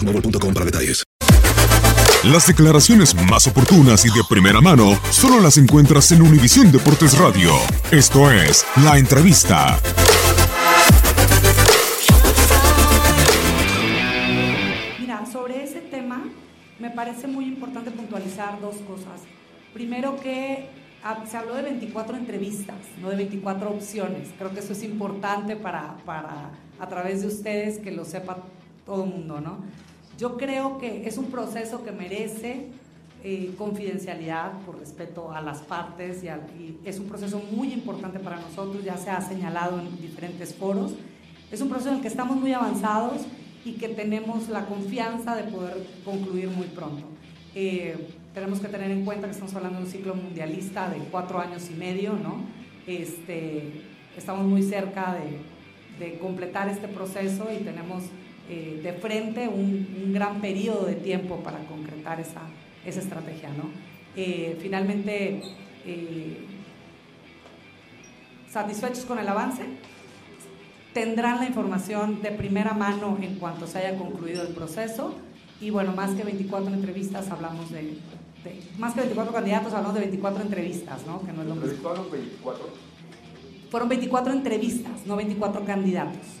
boostmobile.com para detalles. Las declaraciones más oportunas y de primera mano solo las encuentras en Univisión Deportes Radio. Esto es La Entrevista. Mira, sobre ese tema me parece muy importante puntualizar dos cosas. Primero que ah, se habló de 24 entrevistas, no de 24 opciones. Creo que eso es importante para, para a través de ustedes que lo sepa todo el mundo, ¿no? Yo creo que es un proceso que merece eh, confidencialidad por respeto a las partes y, al, y, es un proceso muy importante para nosotros, ya se ha señalado en diferentes foros. Es un proceso en el que estamos muy avanzados y que tenemos la confianza de poder concluir muy pronto. Eh, tenemos que tener en cuenta que estamos hablando de un ciclo mundialista de cuatro años y medio, ¿no? Este, estamos muy cerca de, de completar este proceso y tenemos eh, de frente un, un, gran periodo de tiempo para concretar esa, esa estrategia. ¿no? Eh, finalmente, eh, satisfechos con el avance, tendrán la información de primera mano en cuanto se haya concluido el proceso y bueno, más que 24 entrevistas hablamos de, de más que 24 candidatos hablamos de 24 entrevistas, ¿no? Que no es lo mismo. ¿Fueron 24? Fueron 24 entrevistas, no 24 candidatos.